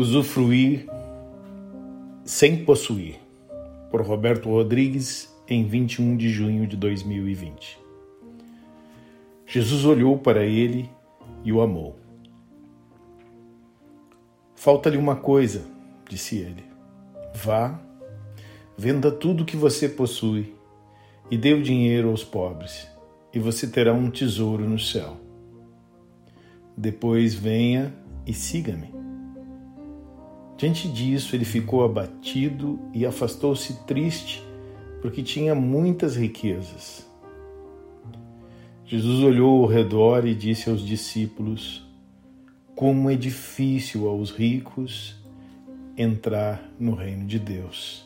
Usufruir sem possuir, por Roberto Rodrigues, em 21 de junho de 2020. Jesus olhou para ele e o amou. Falta-lhe uma coisa, disse ele. Vá, venda tudo o que você possui e dê o dinheiro aos pobres, e você terá um tesouro no céu. Depois venha e siga-me. Diante disso, ele ficou abatido e afastou-se triste, porque tinha muitas riquezas. Jesus olhou ao redor e disse aos discípulos: Como é difícil aos ricos entrar no reino de Deus.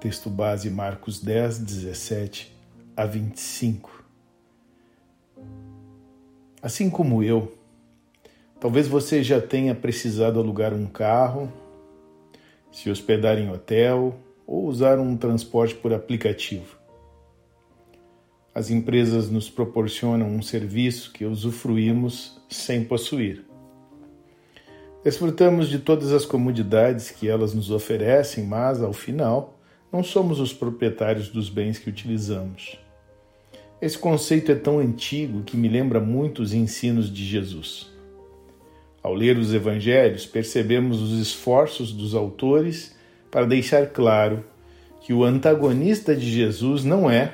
Texto base Marcos 10, 17 a 25. Assim como eu, talvez você já tenha precisado alugar um carro, se hospedar em hotel ou usar um transporte por aplicativo. As empresas nos proporcionam um serviço que usufruímos sem possuir. Desfrutamos de todas as comodidades que elas nos oferecem, mas, ao final, não somos os proprietários dos bens que utilizamos. Esse conceito é tão antigo que me lembra muito os ensinos de Jesus. Ao ler os evangelhos, percebemos os esforços dos autores para deixar claro que o antagonista de Jesus não é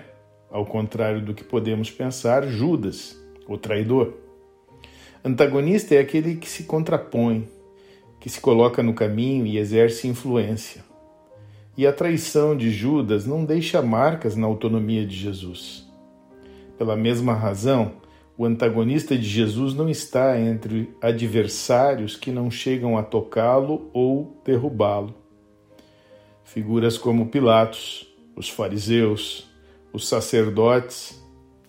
ao contrário do que podemos pensar, Judas, o traidor. Antagonista é aquele que se contrapõe, que se coloca no caminho e exerce influência. E a traição de Judas não deixa marcas na autonomia de Jesus. Pela mesma razão, o antagonista de Jesus não está entre adversários que não chegam a tocá-lo ou derrubá-lo. Figuras como Pilatos, os fariseus, os sacerdotes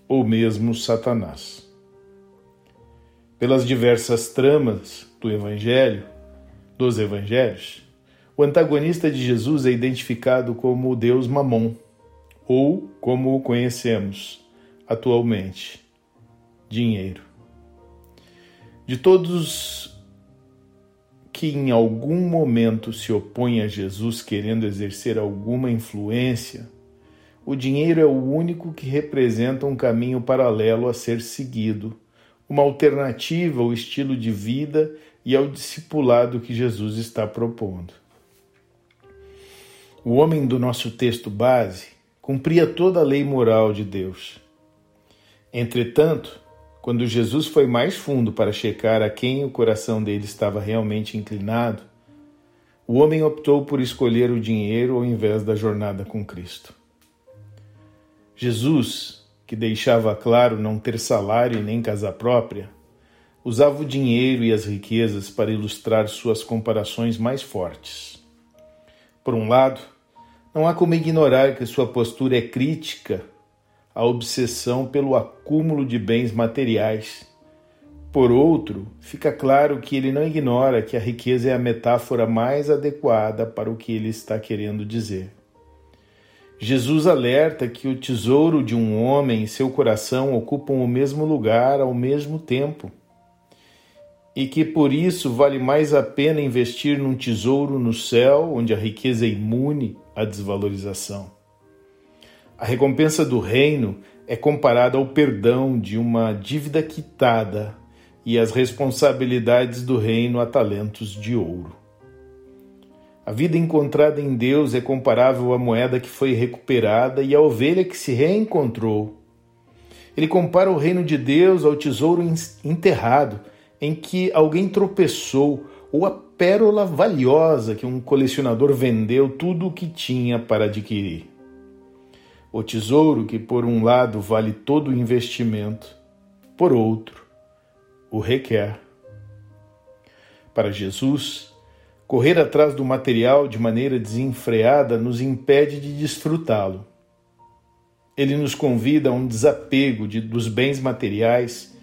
ou mesmo Satanás. Pelas diversas tramas do Evangelho, dos Evangelhos, o antagonista de Jesus é identificado como o Deus Mamon, ou como o conhecemos atualmente, dinheiro. De todos que em algum momento se opõem a Jesus querendo exercer alguma influência o dinheiro é o único que representa um caminho paralelo a ser seguido, uma alternativa ao estilo de vida e ao discipulado que Jesus está propondo. O homem do nosso texto base cumpria toda a lei moral de Deus. Entretanto, quando Jesus foi mais fundo para checar a quem o coração dele estava realmente inclinado, o homem optou por escolher o dinheiro ao invés da jornada com Cristo. Jesus, que deixava claro não ter salário e nem casa própria, usava o dinheiro e as riquezas para ilustrar suas comparações mais fortes. Por um lado, não há como ignorar que sua postura é crítica à obsessão pelo acúmulo de bens materiais. Por outro, fica claro que ele não ignora que a riqueza é a metáfora mais adequada para o que ele está querendo dizer. Jesus alerta que o tesouro de um homem e seu coração ocupam o mesmo lugar ao mesmo tempo e que por isso vale mais a pena investir num tesouro no céu, onde a riqueza é imune à desvalorização. A recompensa do reino é comparada ao perdão de uma dívida quitada e as responsabilidades do reino a talentos de ouro. A vida encontrada em Deus é comparável à moeda que foi recuperada e à ovelha que se reencontrou. Ele compara o reino de Deus ao tesouro enterrado, em que alguém tropeçou, ou a pérola valiosa que um colecionador vendeu tudo o que tinha para adquirir. O tesouro que, por um lado, vale todo o investimento, por outro, o requer. Para Jesus, Correr atrás do material de maneira desenfreada nos impede de desfrutá-lo. Ele nos convida a um desapego de, dos bens materiais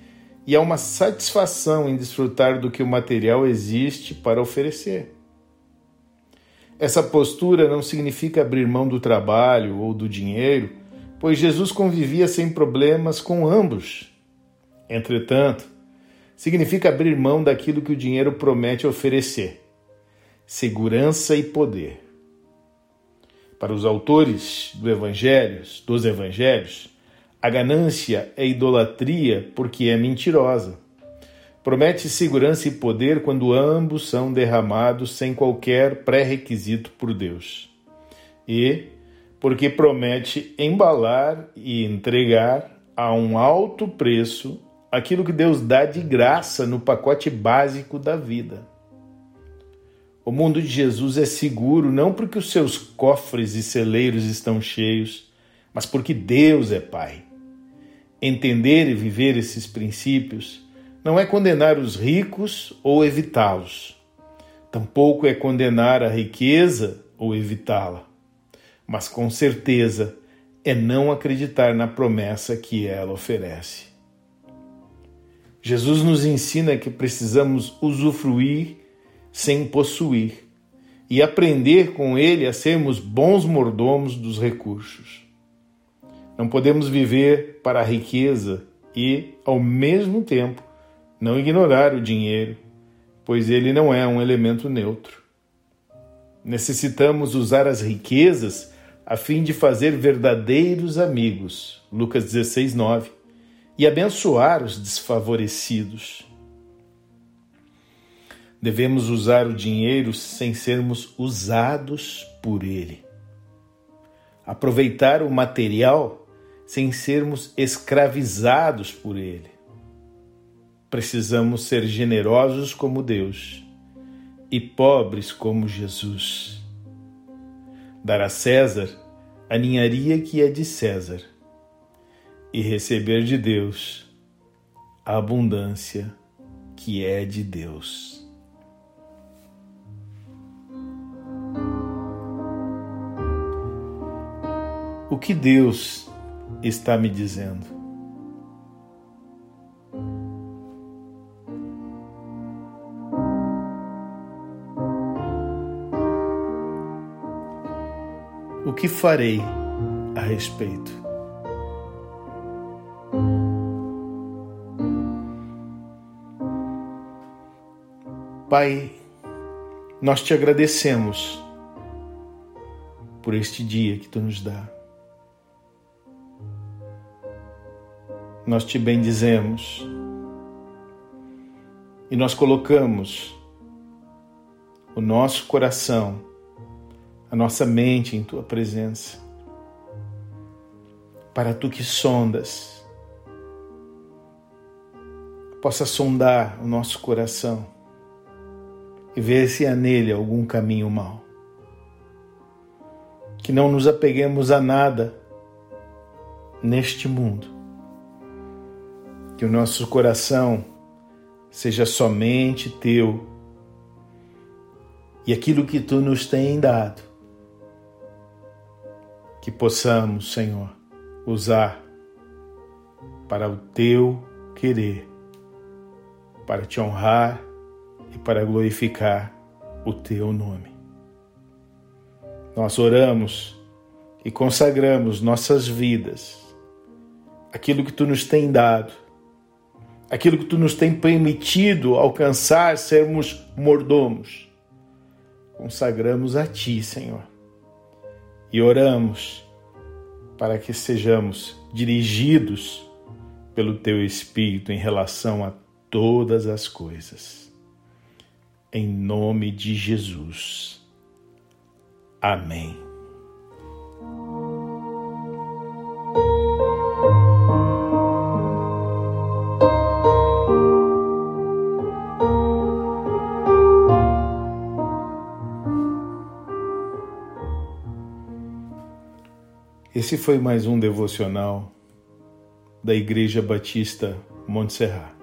e a uma satisfação em desfrutar do que o material existe para oferecer. Essa postura não significa abrir mão do trabalho ou do dinheiro, pois Jesus convivia sem problemas com ambos. Entretanto, significa abrir mão daquilo que o dinheiro promete oferecer: segurança e poder. Para os autores do evangelhos, dos evangelhos, a ganância é idolatria porque é mentirosa. Promete segurança e poder quando ambos são derramados sem qualquer pré-requisito por Deus. E porque promete embalar e entregar a um alto preço aquilo que Deus dá de graça no pacote básico da vida. O mundo de Jesus é seguro não porque os seus cofres e celeiros estão cheios, mas porque Deus é Pai. Entender e viver esses princípios não é condenar os ricos ou evitá-los. Tampouco é condenar a riqueza ou evitá-la. Mas com certeza é não acreditar na promessa que ela oferece. Jesus nos ensina que precisamos usufruir sem possuir e aprender com ele a sermos bons mordomos dos recursos. Não podemos viver para a riqueza e, ao mesmo tempo, não ignorar o dinheiro, pois ele não é um elemento neutro. Necessitamos usar as riquezas a fim de fazer verdadeiros amigos, Lucas 16, 9, e abençoar os desfavorecidos. Devemos usar o dinheiro sem sermos usados por ele. Aproveitar o material sem sermos escravizados por ele. Precisamos ser generosos como Deus e pobres como Jesus. Dar a César a ninharia que é de César e receber de Deus a abundância que é de Deus. O que Deus está me dizendo? O que farei a respeito? Pai, nós te agradecemos por este dia que tu nos dá. nós te bendizemos e nós colocamos o nosso coração, a nossa mente em tua presença, para tu que sondas, possa sondar o nosso coração e ver se há nele algum caminho mau. Que não nos apeguemos a nada neste mundo. Que o nosso coração seja somente teu e aquilo que tu nos tem dado, que possamos, Senhor, usar para o teu querer, para te honrar e para glorificar o teu nome. Nós oramos e consagramos nossas vidas, aquilo que tu nos tem dado aquilo que tu nos tem permitido alcançar, sermos mordomos. Consagramos a ti, Senhor, e oramos para que sejamos dirigidos pelo teu Espírito em relação a todas as coisas. Em nome de Jesus. Amém. Esse foi mais um devocional da Igreja Batista Montserrat.